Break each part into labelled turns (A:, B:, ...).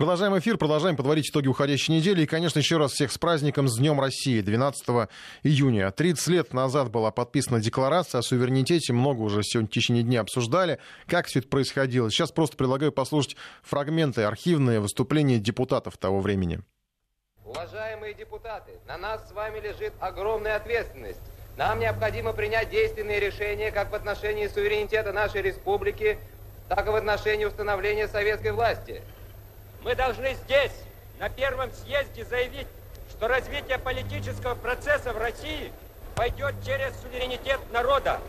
A: Продолжаем эфир, продолжаем подводить итоги уходящей недели. И, конечно, еще раз всех с праздником, с Днем России, 12 июня. 30 лет назад была подписана декларация о суверенитете. Много уже сегодня в течение дня обсуждали, как все это происходило. Сейчас просто предлагаю послушать фрагменты, архивные выступления депутатов того времени.
B: Уважаемые депутаты, на нас с вами лежит огромная ответственность. Нам необходимо принять действенные решения как в отношении суверенитета нашей республики, так и в отношении установления советской власти.
C: Мы должны здесь, на первом съезде, заявить, что развитие политического процесса в России пойдет через суверенитет народа.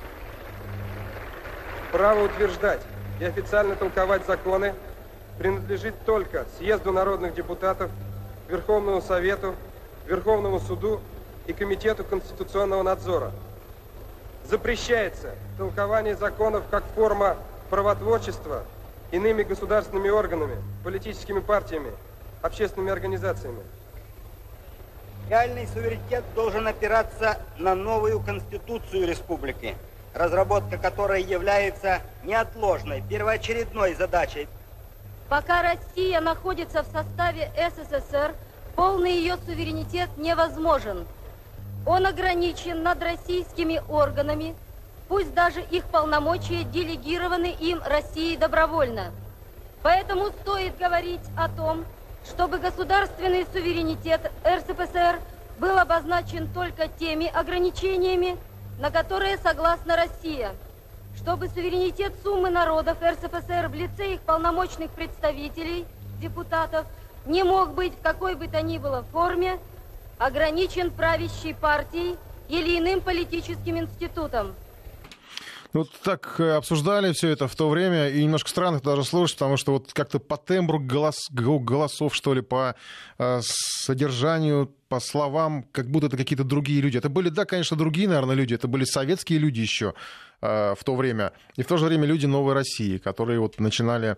D: Право утверждать и официально толковать законы принадлежит только съезду народных депутатов, Верховному Совету, Верховному суду и Комитету конституционного надзора. Запрещается толкование законов как форма правотворчества – иными государственными органами, политическими партиями, общественными организациями.
E: Реальный суверенитет должен опираться на новую конституцию республики, разработка которой является неотложной, первоочередной задачей.
F: Пока Россия находится в составе СССР, полный ее суверенитет невозможен. Он ограничен над российскими органами, пусть даже их полномочия делегированы им Россией добровольно. Поэтому стоит говорить о том, чтобы государственный суверенитет РСФСР был обозначен только теми ограничениями, на которые согласна Россия, чтобы суверенитет суммы народов РСФСР в лице их полномочных представителей, депутатов, не мог быть в какой бы то ни было форме ограничен правящей партией или иным политическим институтом.
A: Вот так э, обсуждали все это в то время, и немножко странно это даже слушать, потому что вот как-то по тембру голос, голосов, что ли, по э, содержанию, по словам, как будто это какие-то другие люди. Это были, да, конечно, другие, наверное, люди, это были советские люди еще э, в то время, и в то же время люди новой России, которые вот начинали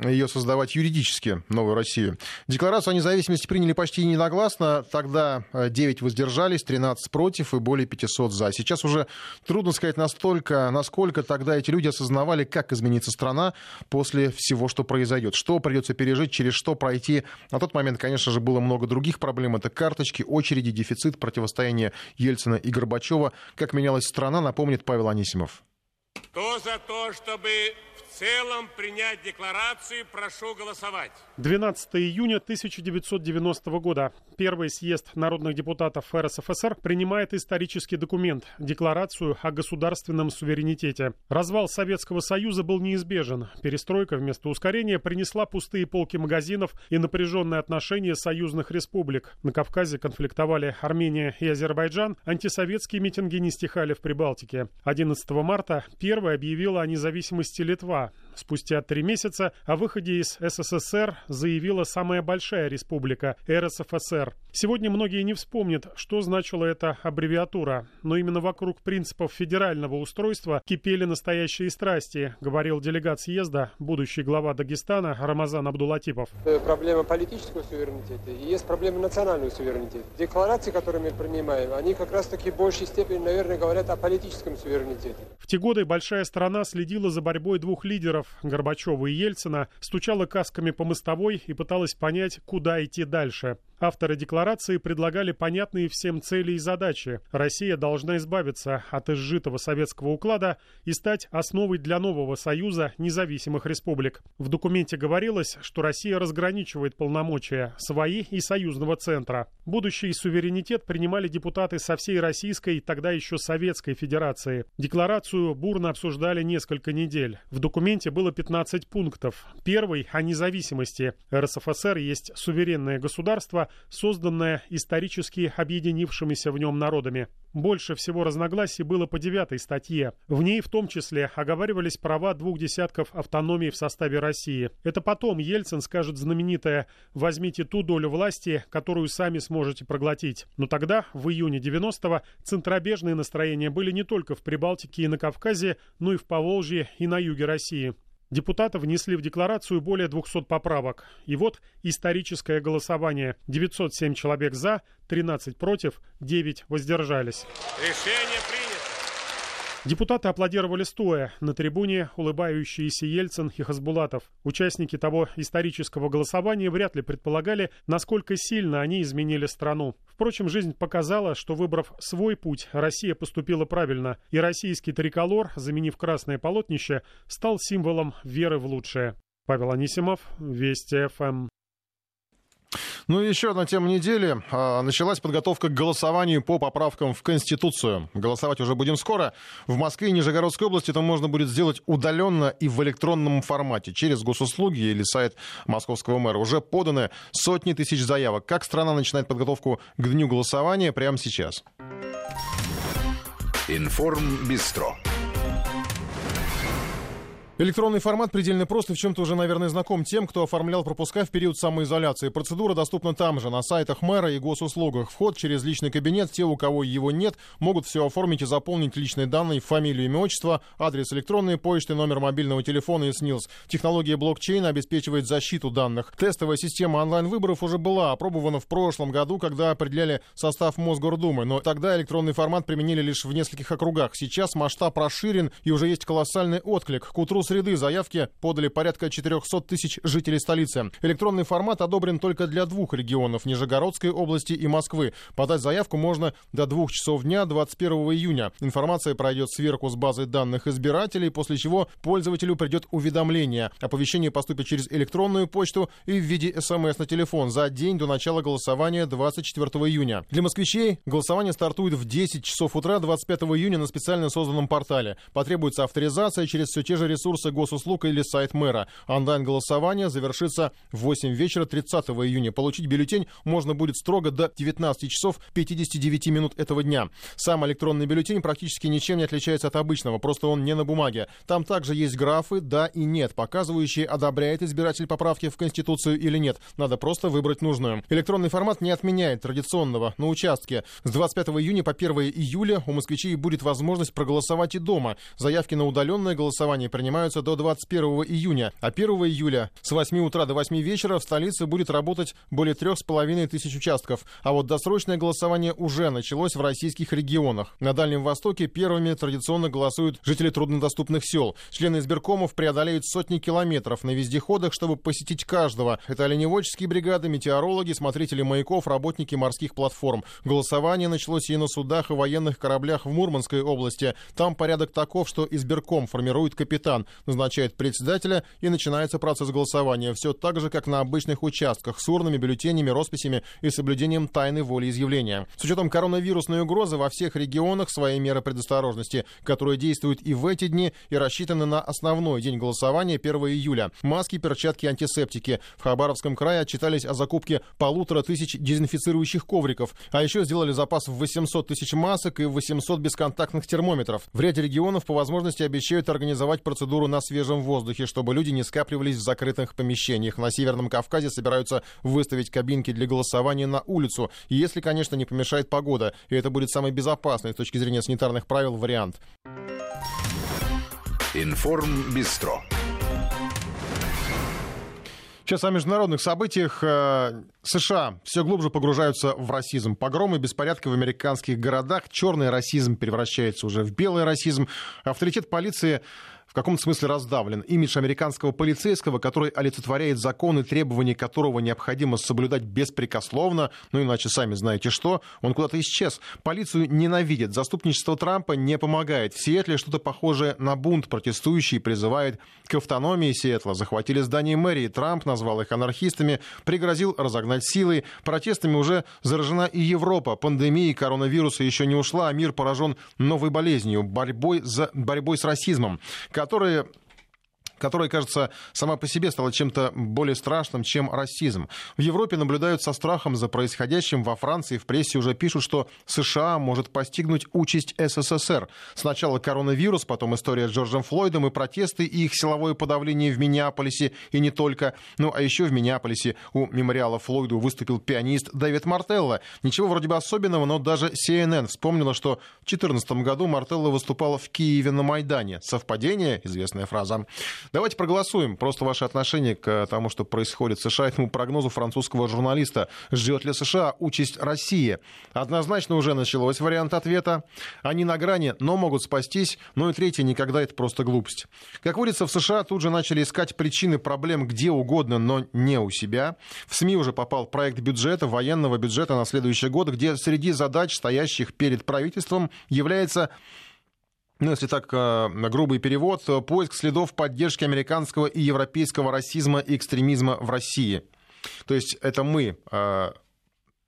A: ее создавать юридически, новую Россию. Декларацию о независимости приняли почти единогласно. Тогда 9 э, воздержались, 13 против и более 500 за. Сейчас уже трудно сказать настолько, насколько тогда эти люди осознавали, как изменится страна после всего, что произойдет. Что придется пережить, через что пройти. На тот момент, конечно же, было много других проблем. Это карточки, очереди, дефицит, противостояние Ельцина и Горбачева. Как менялась страна, напомнит Павел Анисимов.
G: Кто за то, чтобы целом принять декларацию, прошу голосовать.
H: 12 июня 1990 года. Первый съезд народных депутатов РСФСР принимает исторический документ – Декларацию о государственном суверенитете. Развал Советского Союза был неизбежен. Перестройка вместо ускорения принесла пустые полки магазинов и напряженные отношения союзных республик. На Кавказе конфликтовали Армения и Азербайджан, антисоветские митинги не стихали в Прибалтике. 11 марта первой объявила о независимости Литва. Huh. Спустя три месяца о выходе из СССР заявила самая большая республика – РСФСР. Сегодня многие не вспомнят, что значила эта аббревиатура, но именно вокруг принципов федерального устройства кипели настоящие страсти, говорил делегат съезда, будущий глава Дагестана Рамазан Абдулатипов.
D: Э, проблема политического суверенитета и есть проблема национального суверенитета. Декларации, которые мы принимаем, они как раз-таки в большей степени, наверное, говорят о политическом суверенитете.
H: В те годы большая страна следила за борьбой двух лидеров Горбачева и Ельцина, стучала касками по мостовой и пыталась понять, куда идти дальше. Авторы декларации предлагали понятные всем цели и задачи. Россия должна избавиться от изжитого советского уклада и стать основой для нового союза независимых республик. В документе говорилось, что Россия разграничивает полномочия свои и союзного центра. Будущий суверенитет принимали депутаты со всей Российской, тогда еще Советской Федерации. Декларацию бурно обсуждали несколько недель. В документе было 15 пунктов. Первый – о независимости. РСФСР есть суверенное государство, созданная исторически объединившимися в нем народами. Больше всего разногласий было по девятой статье. В ней в том числе оговаривались права двух десятков автономий в составе России. Это потом Ельцин скажет знаменитое «возьмите ту долю власти, которую сами сможете проглотить». Но тогда, в июне 90-го, центробежные настроения были не только в Прибалтике и на Кавказе, но и в Поволжье и на юге России. Депутаты внесли в декларацию более 200 поправок. И вот историческое голосование. 907 человек за, 13 против, 9 воздержались.
G: Решение принято.
H: Депутаты аплодировали стоя. На трибуне улыбающиеся Ельцин и Хасбулатов. Участники того исторического голосования вряд ли предполагали, насколько сильно они изменили страну. Впрочем, жизнь показала, что выбрав свой путь, Россия поступила правильно, и российский триколор, заменив красное полотнище, стал символом веры в лучшее. Павел Анисимов, Вести ФМ.
A: Ну и еще одна тема недели. А, началась подготовка к голосованию по поправкам в Конституцию. Голосовать уже будем скоро. В Москве и Нижегородской области это можно будет сделать удаленно и в электронном формате. Через госуслуги или сайт московского мэра. Уже поданы сотни тысяч заявок. Как страна начинает подготовку к дню голосования прямо сейчас?
I: Информ Бистро.
A: Электронный формат предельно прост и в чем-то уже, наверное, знаком тем, кто оформлял пропуска в период самоизоляции. Процедура доступна там же, на сайтах мэра и госуслугах. Вход через личный кабинет. Те, у кого его нет, могут все оформить и заполнить личные данные, фамилию, имя, отчество, адрес электронной почты, номер мобильного телефона и СНИЛС. Технология блокчейна обеспечивает защиту данных. Тестовая система онлайн-выборов уже была опробована в прошлом году, когда определяли состав Мосгордумы, но тогда электронный формат применили лишь в нескольких округах. Сейчас масштаб расширен и уже есть колоссальный отклик. К утру среды заявки подали порядка 400 тысяч жителей столицы. Электронный формат одобрен только для двух регионов – Нижегородской области и Москвы. Подать заявку можно до двух часов дня 21 июня. Информация пройдет сверху с базы данных избирателей, после чего пользователю придет уведомление. Оповещение поступит через электронную почту и в виде смс на телефон за день до начала голосования 24 июня. Для москвичей голосование стартует в 10 часов утра 25 июня на специально созданном портале. Потребуется авторизация через все те же ресурсы ресурсы госуслуг или сайт мэра. Онлайн-голосование завершится в 8 вечера 30 июня. Получить бюллетень можно будет строго до 19 часов 59 минут этого дня. Сам электронный бюллетень практически ничем не отличается от обычного, просто он не на бумаге. Там также есть графы «да» и «нет», показывающие, одобряет избиратель поправки в Конституцию или нет. Надо просто выбрать нужную. Электронный формат не отменяет традиционного на участке. С 25 июня по 1 июля у москвичей будет возможность проголосовать и дома. Заявки на удаленное голосование принимаются продолжаются до 21 июня, а 1 июля с 8 утра до 8 вечера в столице будет работать более 3,5 тысяч участков. А вот досрочное голосование уже началось в российских регионах. На Дальнем Востоке первыми традиционно голосуют жители труднодоступных сел. Члены избиркомов преодолеют сотни километров на вездеходах, чтобы посетить каждого. Это оленеводческие бригады, метеорологи, смотрители маяков, работники морских платформ. Голосование началось и на судах и военных кораблях в Мурманской области. Там порядок таков, что избирком формирует капитан назначает председателя и начинается процесс голосования. Все так же, как на обычных участках, с урнами, бюллетенями, росписями и соблюдением тайны волеизъявления. С учетом коронавирусной угрозы во всех регионах свои меры предосторожности, которые действуют и в эти дни и рассчитаны на основной день голосования 1 июля. Маски, перчатки, антисептики. В Хабаровском крае отчитались о закупке полутора тысяч дезинфицирующих ковриков. А еще сделали запас в 800 тысяч масок и 800 бесконтактных термометров. В ряде регионов по возможности обещают организовать процедуру на свежем воздухе, чтобы люди не скапливались в закрытых помещениях. На Северном Кавказе собираются выставить кабинки для голосования на улицу. Если, конечно, не помешает погода. И это будет самый безопасный с точки зрения санитарных правил вариант.
I: Информ Бистро.
A: Сейчас о международных событиях. Э, США все глубже погружаются в расизм. Погромы, беспорядки в американских городах. Черный расизм превращается уже в белый расизм. Авторитет полиции в каком-то смысле раздавлен. Имидж американского полицейского, который олицетворяет законы, требования которого необходимо соблюдать беспрекословно, ну иначе сами знаете что, он куда-то исчез. Полицию ненавидят. Заступничество Трампа не помогает. В Сиэтле что-то похожее на бунт. Протестующие призывают к автономии Сиэтла. Захватили здание мэрии. Трамп назвал их анархистами, пригрозил разогнать силой. Протестами уже заражена и Европа. Пандемия коронавируса еще не ушла, а мир поражен новой болезнью, борьбой, за, борьбой с расизмом которые которая, кажется, сама по себе стала чем-то более страшным, чем расизм. В Европе наблюдают со страхом за происходящим. Во Франции в прессе уже пишут, что США может постигнуть участь СССР. Сначала коронавирус, потом история с Джорджем Флойдом и протесты, и их силовое подавление в Миннеаполисе, и не только. Ну, а еще в Миннеаполисе у мемориала Флойду выступил пианист Дэвид Мартелло. Ничего вроде бы особенного, но даже CNN вспомнила, что в 2014 году Мартелло выступал в Киеве на Майдане. Совпадение? Известная фраза. Давайте проголосуем просто ваше отношение к тому, что происходит в США, этому прогнозу французского журналиста. Ждет ли США участь России? Однозначно уже началось вариант ответа. Они на грани, но могут спастись. Ну и третье, никогда это просто глупость. Как водится, в США тут же начали искать причины проблем где угодно, но не у себя. В СМИ уже попал проект бюджета, военного бюджета на следующий год, где среди задач, стоящих перед правительством, является ну, если так, э, грубый перевод, поиск следов поддержки американского и европейского расизма и экстремизма в России. То есть это мы э,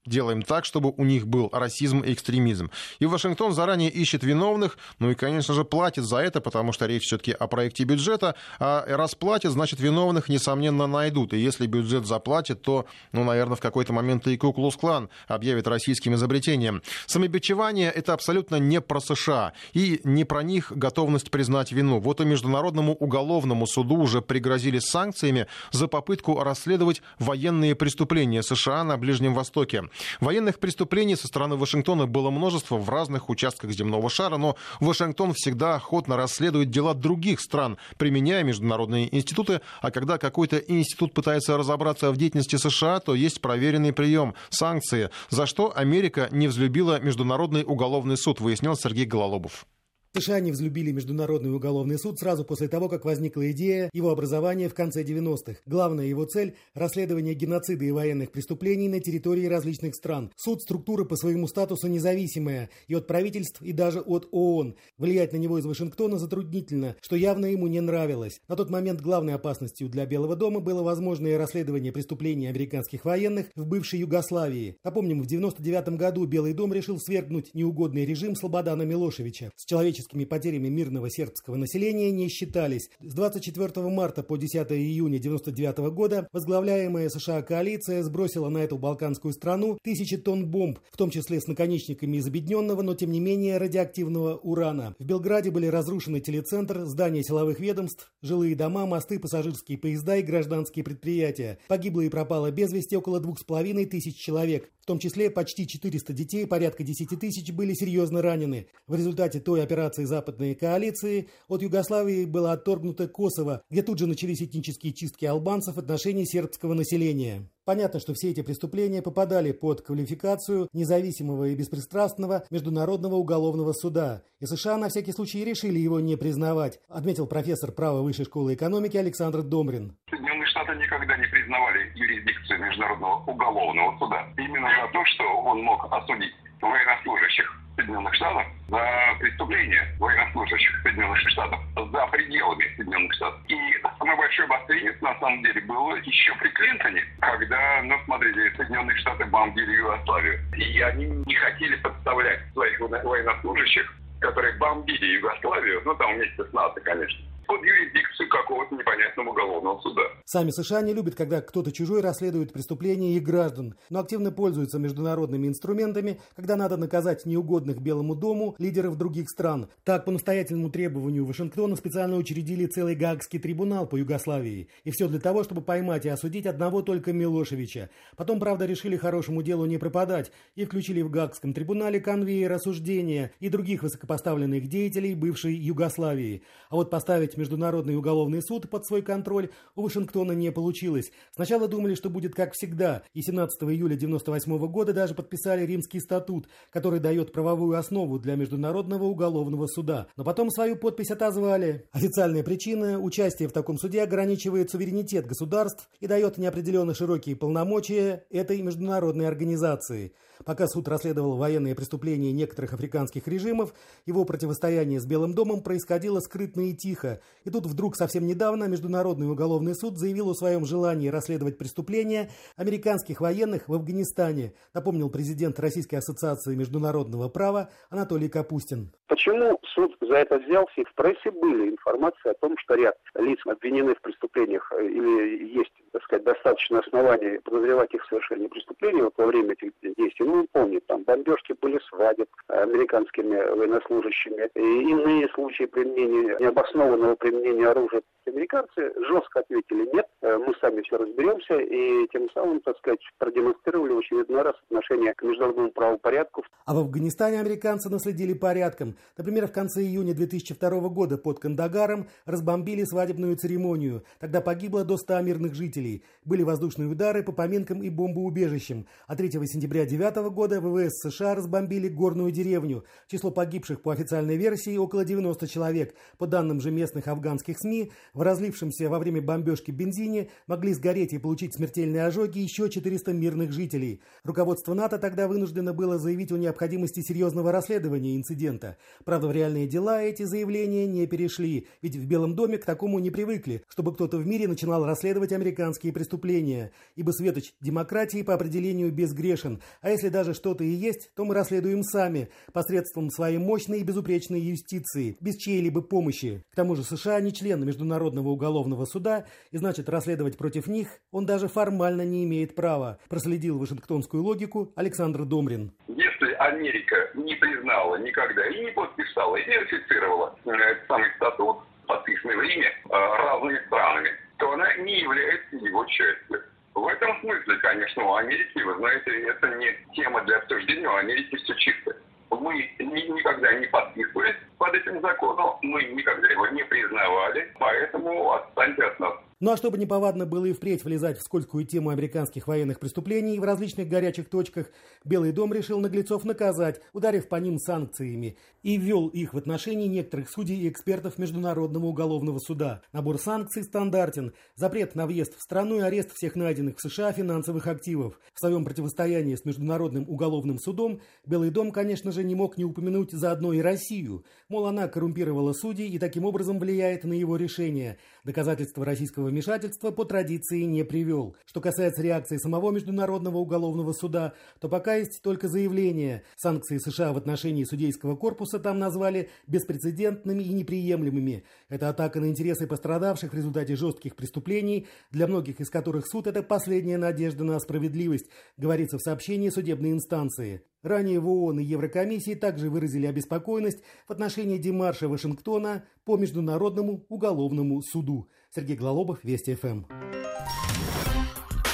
A: делаем так, чтобы у них был расизм и экстремизм. И Вашингтон заранее ищет виновных, ну и, конечно же, платит за это, потому что речь все-таки о проекте бюджета, а раз платит, значит, виновных, несомненно, найдут. И если бюджет заплатит, то, ну, наверное, в какой-то момент и Куклус-клан объявит российским изобретением. Самобичевание — это абсолютно не про США и не про них готовность признать вину. Вот и Международному уголовному суду уже пригрозили санкциями за попытку расследовать военные преступления США на Ближнем Востоке. Военных преступлений со стороны Вашингтона было множество в разных участках земного шара, но Вашингтон всегда охотно расследует дела других стран, применяя международные институты, а когда какой-то институт пытается разобраться в деятельности США, то есть проверенный прием – санкции, за что Америка не взлюбила Международный уголовный суд, выяснил Сергей Гололобов.
J: США не взлюбили Международный уголовный суд сразу после того, как возникла идея его образования в конце 90-х. Главная его цель – расследование геноцида и военных преступлений на территории различных стран. Суд – структура по своему статусу независимая и от правительств, и даже от ООН. Влиять на него из Вашингтона затруднительно, что явно ему не нравилось. На тот момент главной опасностью для Белого дома было возможное расследование преступлений американских военных в бывшей Югославии. Напомним, в 99 году Белый дом решил свергнуть неугодный режим Слободана Милошевича. С человеческим человеческими потерями мирного сербского населения не считались. С 24 марта по 10 июня 1999 года возглавляемая США коалиция сбросила на эту балканскую страну тысячи тонн бомб, в том числе с наконечниками из объединенного, но тем не менее радиоактивного урана. В Белграде были разрушены телецентр, здания силовых ведомств, жилые дома, мосты, пассажирские поезда и гражданские предприятия. Погибло и пропало без вести около двух с половиной тысяч человек. В том числе почти 400 детей, порядка 10 тысяч были серьезно ранены. В результате той операции западной коалиции от Югославии было отторгнуто Косово, где тут же начались этнические чистки албанцев в отношении сербского населения. Понятно, что все эти преступления попадали под квалификацию независимого и беспристрастного Международного уголовного суда, и США на всякий случай решили его не признавать, отметил профессор права Высшей школы экономики Александр Домрин.
K: Соединенные Штаты никогда не признавали юрисдикцию Международного уголовного суда. Именно за то, что он мог осудить военнослужащих Соединенных Штатов за преступления военнослужащих Соединенных Штатов за пределами Соединенных Штатов. И самое большое обострение на самом деле было еще при Клинтоне, когда, ну, смотрите, Соединенные Штаты бомбили Югославию. И они не хотели подставлять своих военнослужащих, которые бомбили Югославию, ну, там вместе с НАТО, конечно, под юрисдикцию какого-то непонятного уголовного суда.
J: Сами США не любят, когда кто-то чужой расследует преступления их граждан, но активно пользуются международными инструментами, когда надо наказать неугодных Белому дому лидеров других стран. Так, по настоятельному требованию Вашингтона специально учредили целый Гаагский трибунал по Югославии. И все для того, чтобы поймать и осудить одного только Милошевича. Потом, правда, решили хорошему делу не пропадать и включили в Гаагском трибунале конвейер осуждения и других высокопоставленных деятелей бывшей Югославии. А вот поставить взять Международный уголовный суд под свой контроль у Вашингтона не получилось. Сначала думали, что будет как всегда, и 17 июля 1998 года даже подписали Римский статут, который дает правовую основу для Международного уголовного суда. Но потом свою подпись отозвали. Официальная причина – участие в таком суде ограничивает суверенитет государств и дает неопределенно широкие полномочия этой международной организации – Пока суд расследовал военные преступления некоторых африканских режимов, его противостояние с Белым домом происходило скрытно и тихо. И тут вдруг совсем недавно Международный уголовный суд заявил о своем желании расследовать преступления американских военных в Афганистане, напомнил президент Российской ассоциации международного права Анатолий Капустин.
L: Почему суд за это взялся? И в прессе были информации о том, что ряд лиц обвинены в преступлениях э, или есть, так сказать, достаточно оснований подозревать их в совершении преступлений вот во время этих действий. Ну, он помнит, там бомбежки были свадеб американскими военнослужащими и иные случаи применения, необоснованного применения оружия. Американцы жестко ответили нет, э, мы сами все разберемся и тем самым, так сказать, продемонстрировали в очередной раз отношение к международному правопорядку.
J: А в Афганистане американцы наследили порядком. Например, в конце июня 2002 года под Кандагаром разбомбили свадебную церемонию. Тогда погибло до 100 мирных жителей. Были воздушные удары по поминкам и бомбоубежищам. А 3 сентября 2009 года ВВС США разбомбили горную деревню. Число погибших по официальной версии около 90 человек. По данным же местных афганских СМИ, в разлившемся во время бомбежки бензине могли сгореть и получить смертельные ожоги еще 400 мирных жителей. Руководство НАТО тогда вынуждено было заявить о необходимости серьезного расследования инцидента. Правда, в реальные дела эти заявления не перешли, ведь в Белом доме к такому не привыкли, чтобы кто-то в мире начинал расследовать американские преступления. Ибо светоч демократии по определению безгрешен, а если даже что-то и есть, то мы расследуем сами, посредством своей мощной и безупречной юстиции, без чьей-либо помощи. К тому же США не член Международного уголовного суда, и значит расследовать против них он даже формально не имеет права, проследил вашингтонскую логику Александр Домрин.
K: Если Америка не признала никогда и не подписала, и не ратифицировала э, этот самый статут, подписанный в Риме э, разными странами, то она не является его частью. В этом смысле, конечно, у Америки, вы знаете, это не тема для обсуждения, у Америки все чисто. Мы никогда не подписывались под этим законом, мы никогда его не признавали, поэтому отстаньте от нас.
J: Ну а чтобы неповадно было и впредь влезать в скользкую тему американских военных преступлений в различных горячих точках, Белый дом решил наглецов наказать, ударив по ним санкциями, и ввел их в отношении некоторых судей и экспертов Международного уголовного суда. Набор санкций стандартен. Запрет на въезд в страну и арест всех найденных в США финансовых активов. В своем противостоянии с Международным уголовным судом Белый дом, конечно же, не мог не упомянуть заодно и Россию. Мол, она коррумпировала судей и таким образом влияет на его решения. Доказательства российского вмешательства по традиции не привел. Что касается реакции самого Международного уголовного суда, то пока есть только заявление. Санкции США в отношении судейского корпуса там назвали беспрецедентными и неприемлемыми. Это атака на интересы пострадавших в результате жестких преступлений, для многих из которых суд – это последняя надежда на справедливость, говорится в сообщении судебной инстанции. Ранее в ООН и Еврокомиссии также выразили обеспокоенность в отношении демарша Вашингтона по Международному уголовному суду. Сергей Глалобов, Вести ФМ.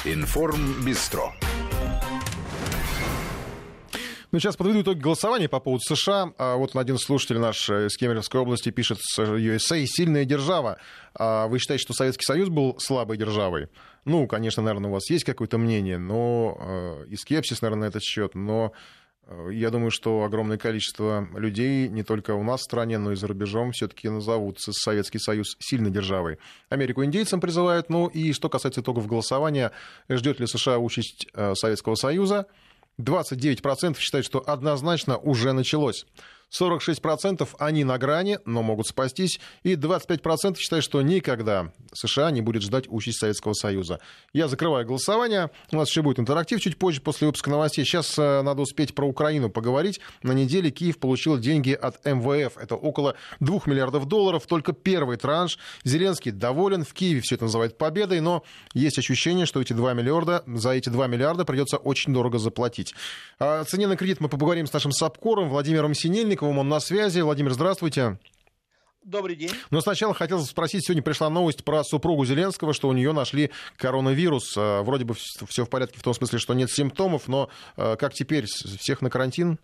I: Информ Бистро.
A: Ну, сейчас подведу итоги голосования по поводу США. А вот один слушатель наш из Кемеровской области пишет, USA сильная держава. А вы считаете, что Советский Союз был слабой державой? Ну, конечно, наверное, у вас есть какое-то мнение, но э, и скепсис, наверное, на этот счет, но э, я думаю, что огромное количество людей, не только у нас в стране, но и за рубежом, все-таки назовут Советский Союз сильной державой. Америку индейцам призывают. Ну и что касается итогов голосования, ждет ли США участь э, Советского Союза? 29% считают, что однозначно уже началось. 46% они на грани, но могут спастись, и 25% считают, что никогда США не будет ждать участь Советского Союза. Я закрываю голосование. У нас еще будет интерактив чуть позже, после выпуска новостей. Сейчас э, надо успеть про Украину поговорить. На неделе Киев получил деньги от МВФ. Это около 2 миллиардов долларов. Только первый транш. Зеленский доволен. В Киеве все это называют победой, но есть ощущение, что эти 2 миллиарда, за эти 2 миллиарда придется очень дорого заплатить. О цене на кредит мы поговорим с нашим САПКОРом Владимиром Синельниковым. Новиковым. Он на связи. Владимир, здравствуйте.
M: Добрый день.
A: Но сначала хотел спросить, сегодня пришла новость про супругу Зеленского, что у нее нашли коронавирус. Э, вроде бы все в порядке в том смысле, что нет симптомов, но э, как теперь, всех на карантин?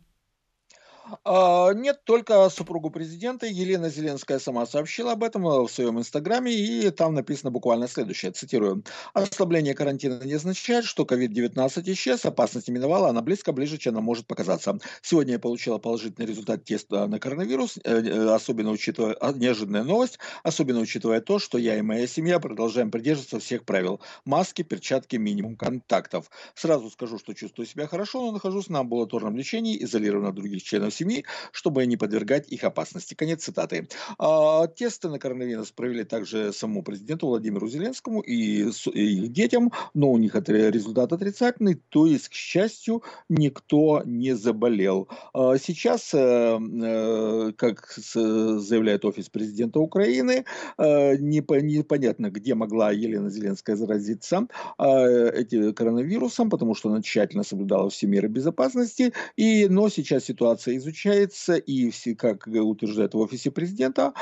M: А, нет, только супругу президента. Елена Зеленская сама сообщила об этом э, в своем инстаграме, и там написано буквально следующее, цитирую. «Ослабление карантина не означает, что COVID-19 исчез, опасность миновала, она близко, ближе, чем она может показаться. Сегодня я получила положительный результат теста на коронавирус, э, э, особенно учитывая, а, неожиданная новость, особенно учитывая то, что я и моя семья продолжаем придерживаться всех правил. Маски, перчатки, минимум контактов. Сразу скажу, что чувствую себя хорошо, но нахожусь на амбулаторном лечении, изолирован от других членов семьи, чтобы не подвергать их опасности. Конец цитаты. А, тесты на коронавирус провели также самому президенту Владимиру Зеленскому и, и их детям, но у них результат отрицательный, то есть, к счастью, никто не заболел. А, сейчас, э, э, как заявляет офис президента Украины, э, непонятно, где могла Елена Зеленская заразиться этим коронавирусом, потому что она тщательно соблюдала все меры безопасности, и, но сейчас ситуация изучается, и все, как утверждает в офисе президента,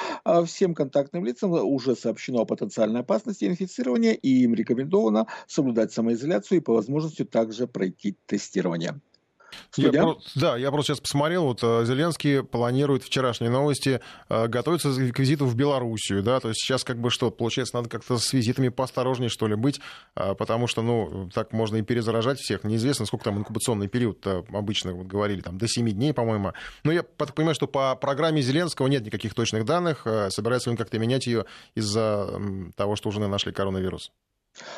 M: всем контактным лицам уже сообщено о потенциальной опасности инфицирования, и им рекомендовано соблюдать самоизоляцию и по возможности также пройти тестирование.
A: Я про... Да, я просто сейчас посмотрел, вот э, Зеленский планирует вчерашние новости, э, готовится к визиту в Белоруссию, да, то есть сейчас как бы что, получается, надо как-то с визитами поосторожнее, что ли, быть, э, потому что, ну, так можно и перезаражать всех, неизвестно, сколько там инкубационный период обычно, вот говорили, там, до 7 дней, по-моему, но я так понимаю, что по программе Зеленского нет никаких точных данных, собирается он как-то менять ее из-за того, что уже нашли коронавирус.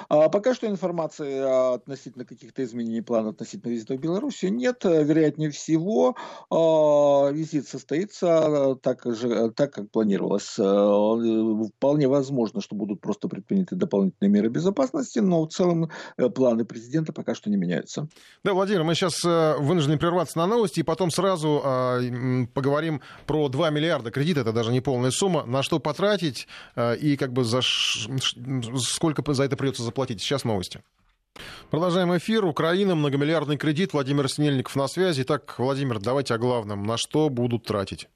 M: А пока что информации относительно каких-то изменений плана относительно визита в Белоруссию нет. Вероятнее всего, а, визит состоится так, же, так как планировалось. А, вполне возможно, что будут просто предприняты дополнительные меры безопасности, но в целом э, планы президента пока что не меняются.
A: Да, Владимир, мы сейчас э, вынуждены прерваться на новости и потом сразу поговорим про 2 миллиарда кредита, это даже не полная сумма, на что потратить э, и как бы за сколько за это придется заплатить. Сейчас новости. Продолжаем эфир. Украина, многомиллиардный кредит. Владимир Снельников на связи. Итак, Владимир, давайте о главном. На что будут тратить?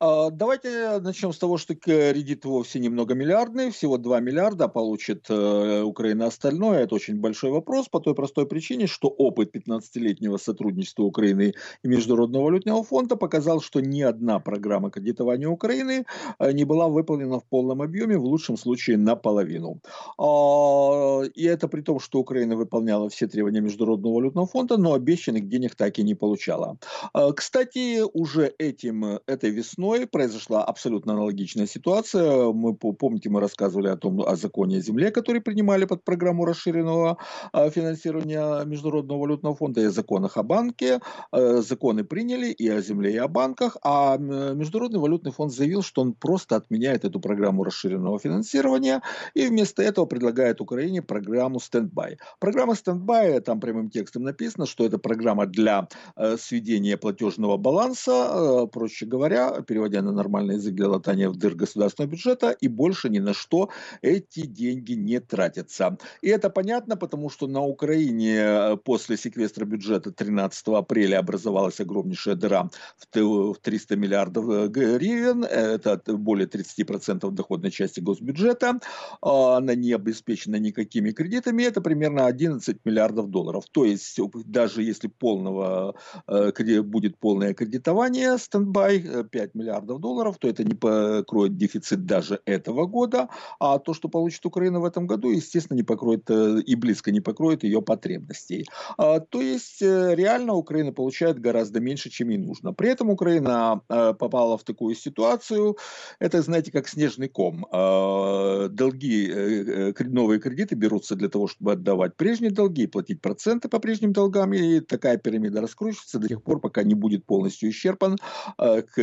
M: А, давайте начнем с того, что кредит вовсе не многомиллиардный, всего 2 миллиарда получит э, Украина остальное. Это очень большой вопрос по той простой причине, что опыт 15-летнего сотрудничества Украины и Международного валютного фонда показал, что ни одна программа кредитования Украины э, не была выполнена в полном объеме, в лучшем случае наполовину. А, и это при том, что Украина выполняла все требования Международного валютного фонда, но обещанных денег так и не получала. А, кстати, уже этим, этой весной весной произошла абсолютно аналогичная ситуация. Мы, помните, мы рассказывали о том, о законе о земле, который принимали под программу расширенного а, финансирования Международного валютного фонда, и о законах о банке. Э, законы приняли и о земле, и о банках, а Международный валютный фонд заявил, что он просто отменяет эту программу расширенного финансирования и вместо этого предлагает Украине программу stand-by. Программа stand-by, там прямым текстом написано, что это программа для э, сведения платежного баланса, э, проще говоря, переводя на нормальный язык для латания дыр государственного бюджета, и больше ни на что эти деньги не тратятся. И это понятно, потому что на Украине э, после секвестра бюджета 13 апреля образовалась огромнейшая дыра в 300 миллиардов э, гривен, это более 30% доходной части госбюджета, а она не обеспечена никакими кредитами, это примерно 11 миллиардов долларов. То есть даже если полного, э, будет полное кредитование, стендбай 5 миллиардов миллиардов долларов, то это не покроет дефицит даже этого года, а то, что получит Украина в этом году, естественно, не покроет э, и близко не покроет ее потребностей. А, то есть э, реально Украина получает гораздо меньше, чем ей нужно. При этом Украина э, попала в такую ситуацию, это, знаете, как снежный ком. А, долги, новые кредиты берутся для того, чтобы отдавать прежние долги, платить проценты по прежним долгам, и такая пирамида раскручивается до тех пор, пока не будет полностью исчерпан к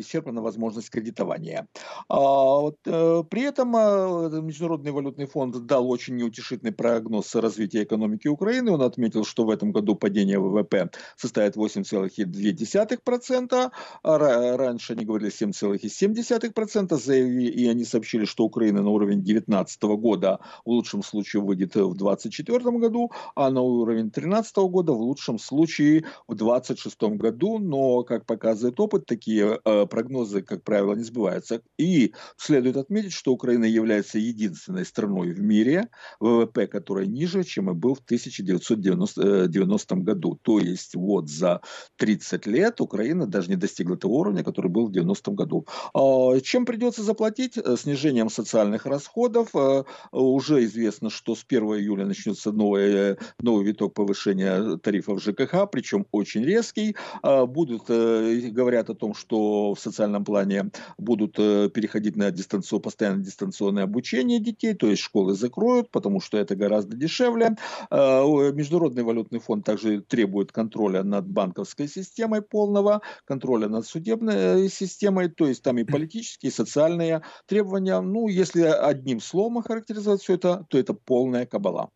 M: исчерпана возможность кредитования. А, вот, э, при этом э, Международный валютный фонд дал очень неутешительный прогноз развития экономики Украины. Он отметил, что в этом году падение ВВП составит 8,2%. А раньше они говорили 7,7%. Заявили, и они сообщили, что Украина на уровень 2019 года в лучшем случае выйдет в 2024 году, а на уровень 2013 года в лучшем случае в 2026 году. Но, как показывает опыт, такие Э, прогнозы, как правило, не сбываются. И следует отметить, что Украина является единственной страной в мире, ВВП которой ниже, чем и был в 1990 году. То есть вот за 30 лет Украина даже не достигла того уровня, который был в 90 году. А, чем придется заплатить? Э, снижением социальных расходов. Э, уже известно, что с 1 июля начнется новый, новый виток повышения тарифов ЖКХ, причем очень резкий. А, будут, говорят о том, что что в социальном плане будут переходить на дистанционное, постоянно дистанционное обучение детей, то есть школы закроют, потому что это гораздо дешевле. Международный валютный фонд также требует контроля над банковской системой полного, контроля над судебной системой, то есть там и политические, и социальные требования. Ну, если одним словом охарактеризовать все это, то это полная кабала.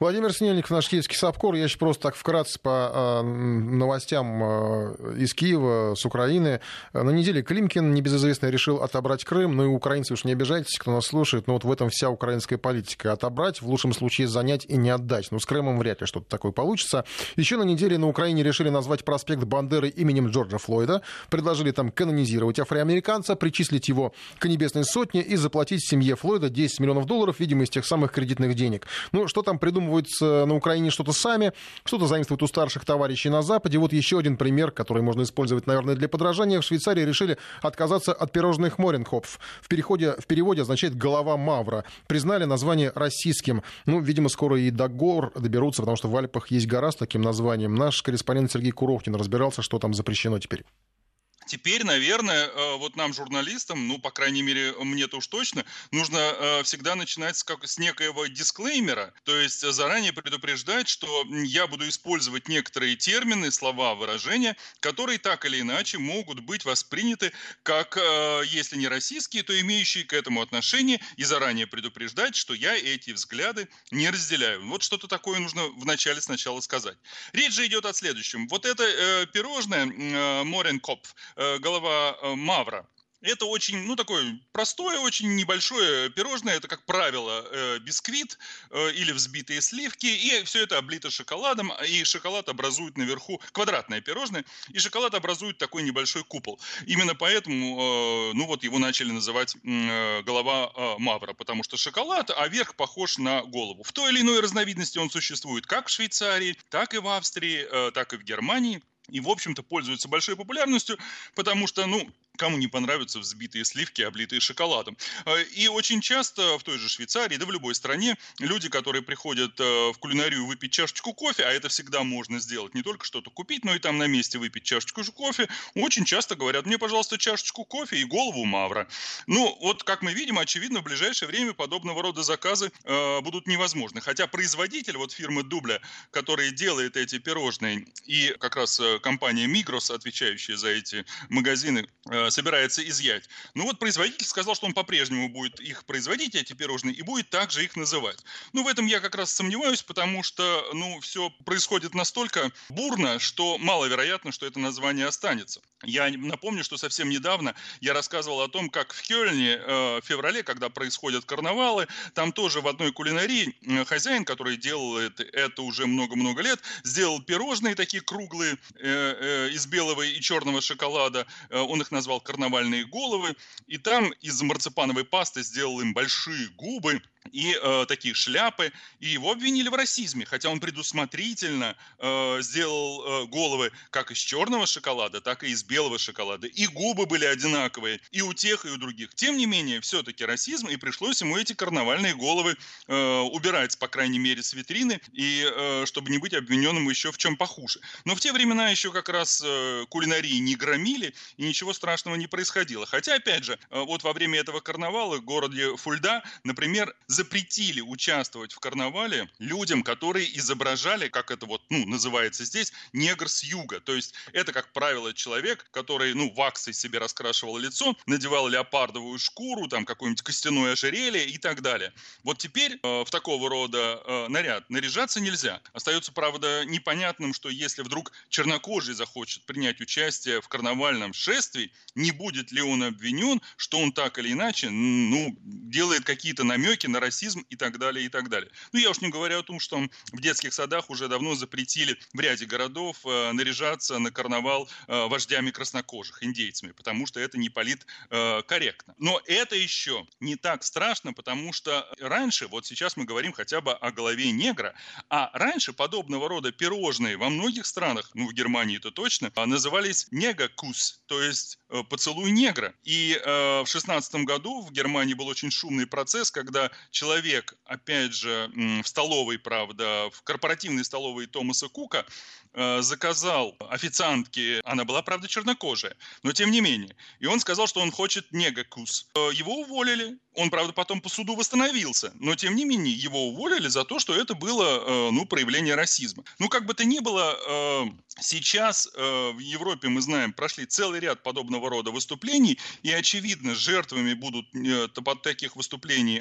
A: Владимир Снельников, наш киевский САПКОР. Я еще просто так вкратце по э, новостям э, из Киева, с Украины. На неделе Климкин, небезызвестный, решил отобрать Крым. Ну и украинцы уж не обижайтесь, кто нас слушает. Но вот в этом вся украинская политика. Отобрать, в лучшем случае занять и не отдать. Ну, с Крымом вряд ли что-то такое получится. Еще на неделе на Украине решили назвать проспект Бандеры именем Джорджа Флойда. Предложили там канонизировать афроамериканца, причислить его к небесной сотне и заплатить семье Флойда 10 миллионов долларов, видимо, из тех самых кредитных денег. Ну, что там придумывают на Украине что-то сами, что-то заимствуют у старших товарищей на Западе. Вот еще один пример, который можно использовать, наверное, для подражания. В Швейцарии решили отказаться от пирожных Моренхопф. В, переходе, в переводе означает «голова мавра». Признали название российским. Ну, видимо, скоро и до гор доберутся, потому что в Альпах есть гора с таким названием. Наш корреспондент Сергей Куровкин разбирался, что там запрещено теперь.
N: Теперь, наверное, э, вот нам, журналистам, ну, по крайней мере, мне-то уж точно, нужно э, всегда начинать с, как, с некоего дисклеймера, то есть заранее предупреждать, что я буду использовать некоторые термины, слова, выражения, которые так или иначе могут быть восприняты как, э, если не российские, то имеющие к этому отношение, и заранее предупреждать, что я эти взгляды не разделяю. Вот что-то такое нужно вначале сначала сказать. Речь же идет о следующем. Вот это э, пирожное э, Моренкопф, голова э, Мавра. Это очень, ну, такое простое, очень небольшое пирожное. Это, как правило, э, бисквит или взбитые сливки. И все это облито шоколадом. И шоколад образует наверху квадратное пирожное. И шоколад образует такой небольшой купол. Именно поэтому, ну, вот его начали называть голова Мавра. Потому что шоколад, а верх похож на голову. В той или иной разновидности он существует как в Швейцарии, так и в Австрии, так и в Германии и, в общем-то, пользуется большой популярностью, потому что, ну, кому не понравятся взбитые сливки, облитые шоколадом. Э, и очень часто в той же Швейцарии, да в любой стране, люди, которые приходят э, в кулинарию выпить чашечку кофе, а это всегда можно сделать, не только что-то купить, но и там на месте выпить чашечку кофе, очень часто говорят, мне, пожалуйста, чашечку кофе и голову мавра. Ну, вот, как мы видим, очевидно, в ближайшее время подобного рода заказы э, будут невозможны. Хотя производитель, вот фирмы Дубля, который делает эти пирожные, и как раз э, компания Migros, отвечающая за эти магазины, э, собирается изъять. Ну вот производитель сказал, что он по-прежнему будет их производить, эти пирожные, и будет также их называть. Ну в этом я как раз сомневаюсь, потому что, ну, все происходит настолько бурно, что маловероятно, что это название останется. Я напомню, что совсем недавно я рассказывал о том, как в Кёльне э, в феврале, когда происходят карнавалы, там тоже в одной кулинарии э, хозяин, который делает это уже много-много лет, сделал пирожные такие круглые э, из белого и черного шоколада. Он их назвал карнавальные головы. И там из марципановой пасты сделал им большие губы и э, такие шляпы, и его обвинили в расизме, хотя он предусмотрительно э, сделал э, головы как из черного шоколада, так и из белого шоколада, и губы были одинаковые и у тех, и у других. Тем не менее, все-таки расизм, и пришлось ему эти карнавальные головы э, убирать, по крайней мере, с витрины, и э, чтобы не быть обвиненным еще в чем похуже. Но в те времена еще как раз э, кулинарии не громили, и ничего страшного не происходило. Хотя, опять же, э, вот во время этого карнавала в городе Фульда, например, запретили участвовать в карнавале людям, которые изображали, как это вот, ну, называется здесь, негр с юга. То есть это, как правило, человек, который, ну, ваксой себе раскрашивал лицо, надевал леопардовую шкуру, там, какое-нибудь костяное ожерелье и так далее. Вот теперь э, в такого рода э, наряд наряжаться нельзя. Остается, правда, непонятным, что если вдруг чернокожий захочет принять участие в карнавальном шествии, не будет ли он обвинен, что он так или иначе, ну, делает какие-то намеки на на расизм и так далее, и так далее. Ну, я уж не говорю о том, что в детских садах уже давно запретили в ряде городов э, наряжаться на карнавал э, вождями краснокожих, индейцами, потому что это не полит э, корректно. Но это еще не так страшно, потому что раньше, вот сейчас мы говорим хотя бы о голове негра, а раньше подобного рода пирожные во многих странах, ну, в Германии это точно, назывались негакус, то есть э, поцелуй негра. И э, в шестнадцатом году в Германии был очень шумный процесс, когда человек, опять же, в столовой, правда, в корпоративной столовой Томаса Кука, Э, заказал официантке, она была, правда, чернокожая, но тем не менее. И он сказал, что он хочет негакус. Э, его уволили. Он, правда, потом по суду восстановился, но тем не менее его уволили за то, что это было, э, ну, проявление расизма. Ну, как бы то ни было, сейчас в Европе, мы знаем, прошли целый ряд подобного рода выступлений, и, очевидно, жертвами будут под таких выступлений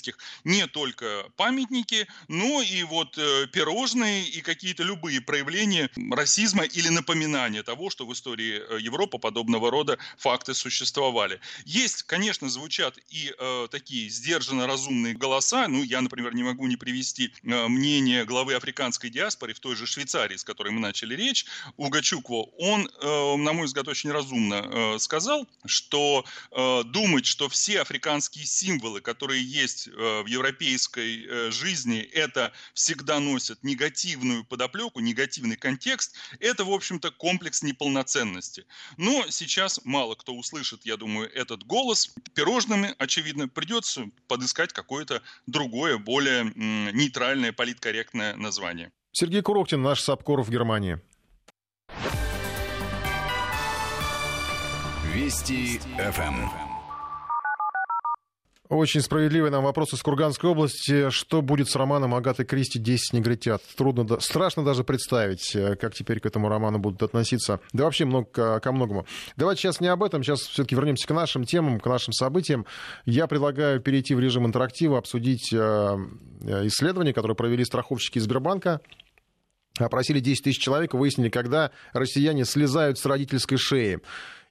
N: антироссийских не только памятники, но и вот пирожные и какие-то любые проявления расизма или напоминание того, что в истории э, Европы подобного рода факты существовали. Есть, конечно, звучат и э, такие сдержанно разумные голоса. Ну, я, например, не могу не привести э, мнение главы африканской диаспоры в той же Швейцарии, с которой мы начали речь, Угачукво. Он, э, на мой взгляд, очень разумно э, сказал, что э, думать, что все африканские символы, которые есть э, в европейской э, жизни, это всегда носят негативную подоплеку, негативный негативный контекст, это, в общем-то, комплекс неполноценности. Но сейчас мало кто услышит, я думаю, этот голос. Пирожными, очевидно, придется подыскать какое-то другое, более нейтральное, политкорректное название.
A: Сергей Курохтин, наш САПКОР в Германии.
I: Вести ФМ.
A: Очень справедливый нам вопрос из Курганской области. Что будет с романом Агаты Кристи «Десять негритят»? Трудно, страшно даже представить, э, как теперь к этому роману будут относиться. Да вообще много, ко многому. Давайте сейчас не об этом, сейчас все-таки вернемся к нашим темам, к нашим событиям. Я предлагаю перейти в режим интерактива, обсудить э, э, исследование, которое провели страховщики Сбербанка. Опросили 10 тысяч человек, выяснили, когда россияне слезают с родительской шеи.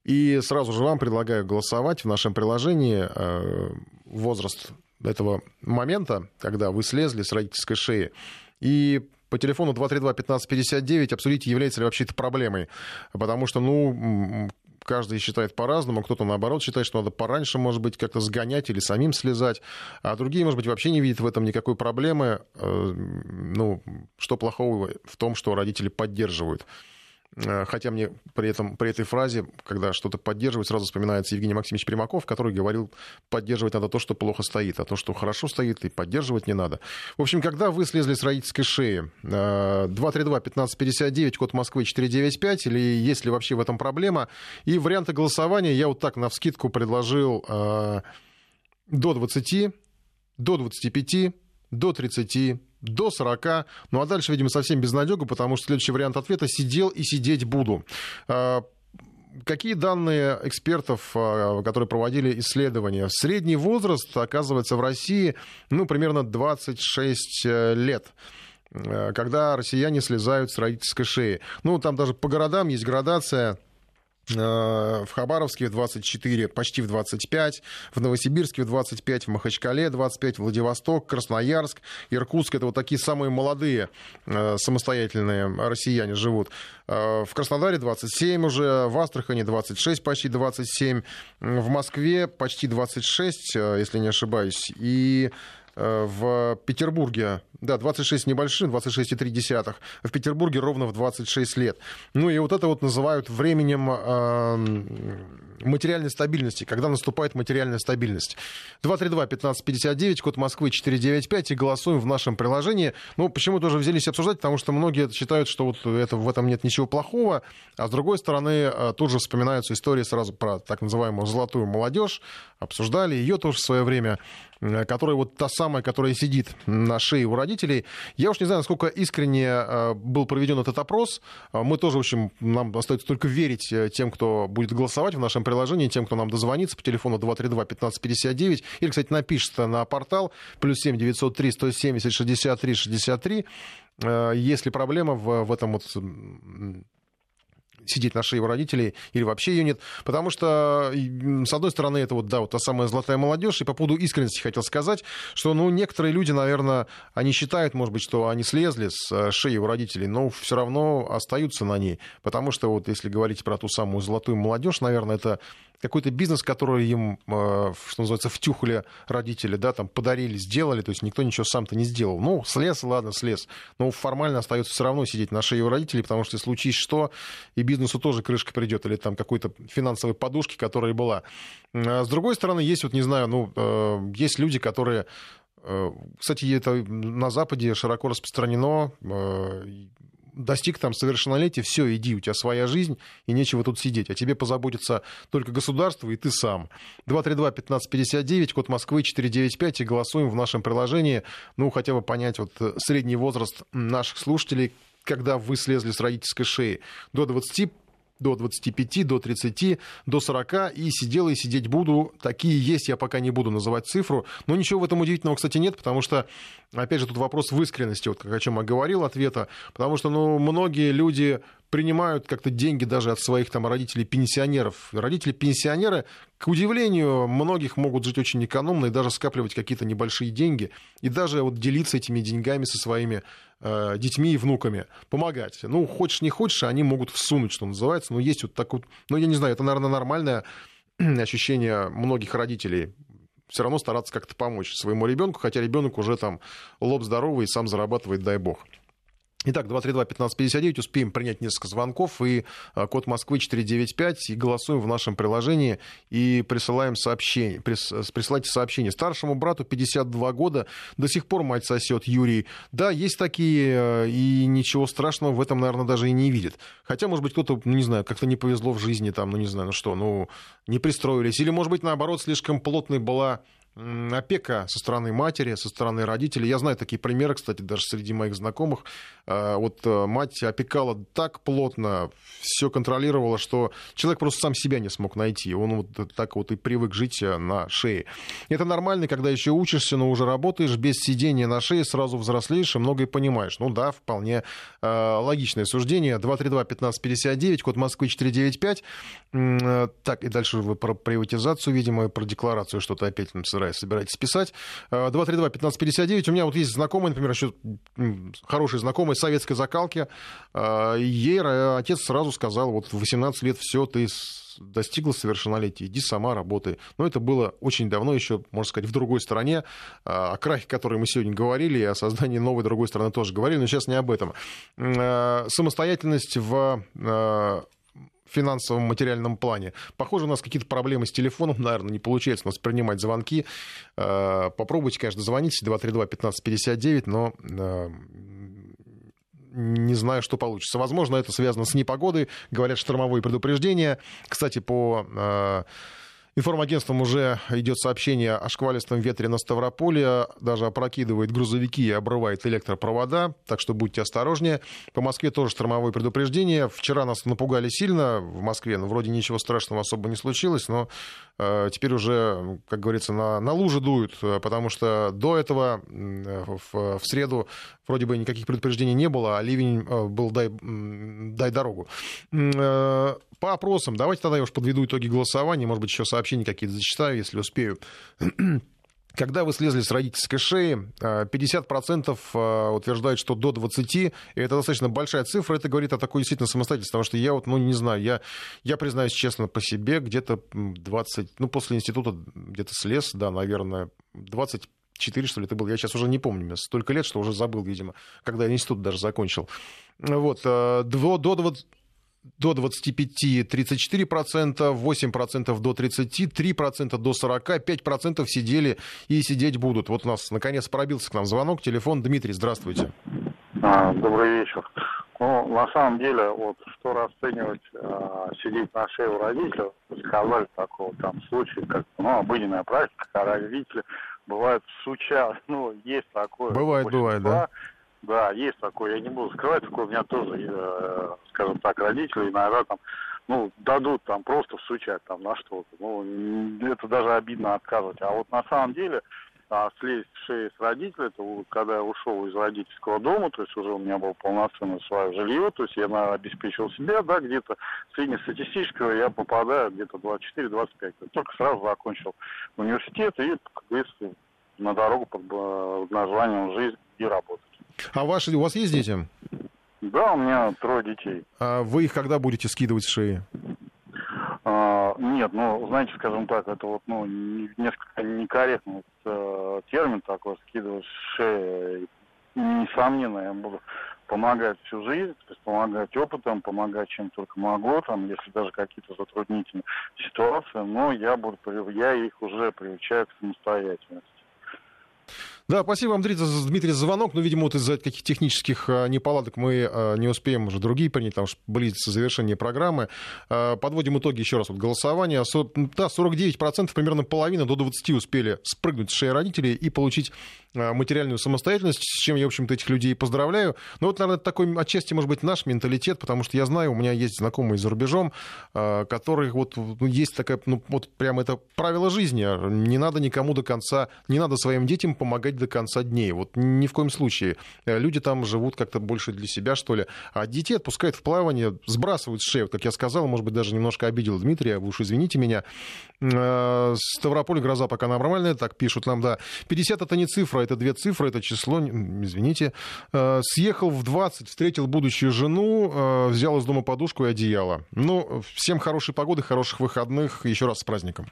A: И сразу же вам предлагаю голосовать в нашем приложении э, возраст этого момента, когда вы слезли с родительской шеи. И по телефону 232-1559 обсудите, является ли вообще это проблемой. Потому что, ну, каждый считает по-разному, кто-то наоборот считает, что надо пораньше, может быть, как-то сгонять или самим слезать, а другие, может быть, вообще не видят в этом никакой проблемы. Э, ну, что плохого в том, что родители поддерживают хотя мне при, этом, при этой фразе, когда что-то поддерживать, сразу вспоминается Евгений Максимович Примаков, который говорил, поддерживать надо то, что плохо стоит, а то, что хорошо стоит, и поддерживать не надо. В общем, когда вы слезли с родительской шеи, 232-1559, э, код Москвы 495, или есть ли вообще в этом проблема? И варианты голосования я вот так на вскидку предложил э, до 20, до 25, до 30, до 40. Ну а дальше, видимо, совсем безнадега, потому что следующий вариант ответа «сидел и сидеть буду». А, какие данные экспертов, а, которые проводили исследования? Средний возраст, оказывается, в России, ну, примерно 26 э, лет э, когда россияне слезают с родительской шеи. Ну, там даже по городам есть градация в Хабаровске в 24, почти в 25, в Новосибирске в 25, в Махачкале 25, Владивосток, Красноярск, Иркутск. Это вот такие самые молодые э, самостоятельные россияне живут. Э, в Краснодаре 27 уже, в Астрахани 26, почти 27, в Москве почти 26, если не ошибаюсь, и в Петербурге да, 26 небольшим, 26,3. В Петербурге ровно в 26 лет. Ну и вот это вот называют временем э, материальной стабильности, когда наступает материальная стабильность. 232-1559, код Москвы 495, и голосуем в нашем приложении. Ну, почему тоже взялись обсуждать, потому что многие считают, что вот это, в этом нет ничего плохого, а с другой стороны, э, тут же вспоминаются истории сразу про так называемую золотую молодежь, обсуждали ее тоже в свое время, э, которая вот та самая, которая сидит на шее у родителей. Я уж не знаю, насколько искренне э, был проведен этот опрос. Э, мы тоже, в общем, нам остается только верить э, тем, кто будет голосовать в нашем приложении, тем, кто нам дозвонится по телефону 232-1559. Или, кстати, напишет на портал плюс 7 903 170 63 63. Есть проблема в, в этом вот сидеть на шее у родителей, или вообще ее нет. Потому что, с одной стороны, это вот, да, вот та самая золотая молодежь, и по поводу искренности хотел сказать, что, ну, некоторые люди, наверное, они считают, может быть, что они слезли с э, шеи у родителей, но все равно остаются на ней. Потому что, вот, если говорить про ту самую золотую молодежь, наверное, это какой-то бизнес, который им, э, что называется, втюхали родители, да, там подарили, сделали, то есть никто ничего сам-то не сделал. Ну, слез, ладно, слез. Но формально остается все равно сидеть на шее у родителей, потому что случись что, и бизнесу тоже крышка придет, или там какой-то финансовой подушки, которая была. А с другой стороны, есть вот, не знаю, ну, э, есть люди, которые Кстати, это на Западе широко распространено достиг там совершеннолетия, все, иди, у тебя своя жизнь, и нечего тут сидеть. А тебе позаботится только государство и ты сам. 232-1559, код Москвы 495, и голосуем в нашем приложении. Ну, хотя бы понять вот э, средний возраст наших слушателей, когда вы слезли с родительской шеи. До 20 до 25, до 30, до 40, и сидел и сидеть буду. Такие есть, я пока не буду называть цифру. Но ничего в этом удивительного, кстати, нет, потому что, опять же, тут вопрос в искренности, вот как о чем я говорил, ответа. Потому что, ну, многие люди принимают как-то деньги даже от своих там родителей-пенсионеров. Родители-пенсионеры, к удивлению, многих могут жить очень экономно и даже скапливать какие-то небольшие деньги, и даже вот делиться этими деньгами со своими э, детьми и внуками, помогать. Ну, хочешь, не хочешь, они могут всунуть, что называется. Но есть вот так вот, ну, я не знаю, это, наверное, нормальное ощущение многих родителей все равно стараться как-то помочь своему ребенку, хотя ребенок уже там лоб здоровый и сам зарабатывает, дай бог. Итак, 232-1559, успеем принять несколько звонков, и а, код Москвы 495, и голосуем в нашем приложении, и присылаем сообщение, прис, присылайте сообщение. Старшему брату 52 года, до сих пор мать сосет Юрий. Да, есть такие, а, и ничего страшного в этом, наверное, даже и не видит. Хотя, может быть, кто-то, ну, не знаю, как-то не повезло в жизни, там, ну, не знаю, ну что, ну, не пристроились. Или, может быть, наоборот, слишком плотной была опека со стороны матери, со стороны родителей. Я знаю такие примеры, кстати, даже среди моих знакомых. А, вот э, мать опекала так плотно, все контролировала, что человек просто сам себя не смог найти. Он вот так вот и привык жить э, на шее. Это нормально, когда еще учишься, но уже работаешь без сидения на шее, сразу взрослеешь и многое понимаешь. Ну да, вполне э, логичное суждение. 232-1559, код Москвы 495. Так, и дальше вы про приватизацию, видимо, про декларацию что-то опять нам собираетесь писать. 232-1559. У меня вот есть знакомый, например, еще хороший знакомый советской закалки. А, ей отец сразу сказал, вот в 18 лет все, ты достигла совершеннолетия, иди сама работай. Но это было очень давно, еще, можно сказать, в другой стране. А, о крахе, о которой мы сегодня говорили, и о создании новой другой страны тоже говорили, но сейчас не об этом. Самостоятельность в финансовом, материальном плане. Похоже, у нас какие-то проблемы с телефоном, наверное, не получается у нас принимать звонки. Попробуйте, конечно, звонить 232-1559, но не знаю, что получится. Возможно, это связано с непогодой. Говорят, штормовые предупреждения. Кстати, по э, Информагентством уже идет сообщение о шквалистом ветре на Ставрополе, даже опрокидывает грузовики и обрывает электропровода, так что будьте осторожнее. По Москве тоже штормовое предупреждение. Вчера нас напугали сильно в Москве, но вроде ничего страшного особо не случилось, но э, теперь уже, как говорится, на, на лужи дуют, потому что до этого в, в среду вроде бы никаких предупреждений не было, а ливень э, был дай, дай дорогу. Э, по опросам, давайте тогда я уж подведу итоги голосования, может быть, еще сообщения какие-то зачитаю, если успею. Когда вы слезли с родительской шеи, 50% э, утверждают, что до 20, и это достаточно большая цифра, это говорит о такой действительно самостоятельности, потому что я вот, ну, не знаю, я, я признаюсь честно по себе, где-то 20, ну, после института где-то слез, да, наверное, 20 4, что ли, это был, я сейчас уже не помню, столько лет, что уже забыл, видимо, когда я институт даже закончил. Вот, э, до, до, 20, до 25 34%, 8% до 30, 3% до 40, 5% сидели и сидеть будут. Вот у нас наконец пробился к нам звонок, телефон. Дмитрий, здравствуйте.
O: А, добрый вечер. Ну, на самом деле, вот что расценивать, а, сидеть на шее у родителей, сказали такого там случая, как ну, обыденная практика, когда родители бывают суча, ну, есть такое.
A: Бывает, бывает, да.
O: Да, есть такое, я не буду скрывать, такое у меня тоже, э, скажем так, родители иногда там, ну, дадут там просто всучать там на что-то. Ну, это даже обидно отказывать. А вот на самом деле, а, слезть с шеи с родителей, это когда я ушел из родительского дома, то есть уже у меня было полноценное свое жилье, то есть я обеспечил себя, да, где-то среднестатистического я попадаю где-то 24-25. Только сразу закончил университет и, как говорится, на дорогу под э, названием «Жизнь и работа».
A: А ваши, у вас есть дети?
O: Да, у меня трое детей.
A: А вы их когда будете скидывать с шеи?
O: А, нет, ну, знаете, скажем так, это вот, ну, несколько некорректный э, термин такой, скидывать с шеи. Несомненно, я буду помогать всю жизнь, то есть помогать опытом, помогать чем только могу, там, если даже какие-то затруднительные ситуации, но я буду, я их уже приучаю к самостоятельности.
A: Да, спасибо вам, Дмитрий, за, звонок. Но, видимо, вот из-за каких технических а, неполадок мы а, не успеем уже другие принять, потому что близится завершение программы. А, подводим итоги еще раз. Вот голосование. Со, да, 49%, примерно половина, до 20 успели спрыгнуть с шеи родителей и получить материальную самостоятельность, с чем я, в общем-то, этих людей поздравляю. Но вот, наверное, такой отчасти, может быть, наш менталитет, потому что я знаю, у меня есть знакомые за рубежом, которые вот ну, есть такая, ну, вот прямо это правило жизни. Не надо никому до конца, не надо своим детям помогать до конца дней. Вот ни в коем случае. Э, люди там живут как-то больше для себя, что ли. А детей отпускают в плавание, сбрасывают с шеи. Как я сказал, может быть, даже немножко обидел Дмитрия, вы уж извините меня. Э, Ставрополь гроза пока нормальная, так пишут нам, да. 50 это не цифра, это две цифры, это число, извините. Э, съехал в 20, встретил будущую жену, взял из дома подушку и одеяло. Ну, всем хорошей погоды, хороших выходных. Еще раз с праздником.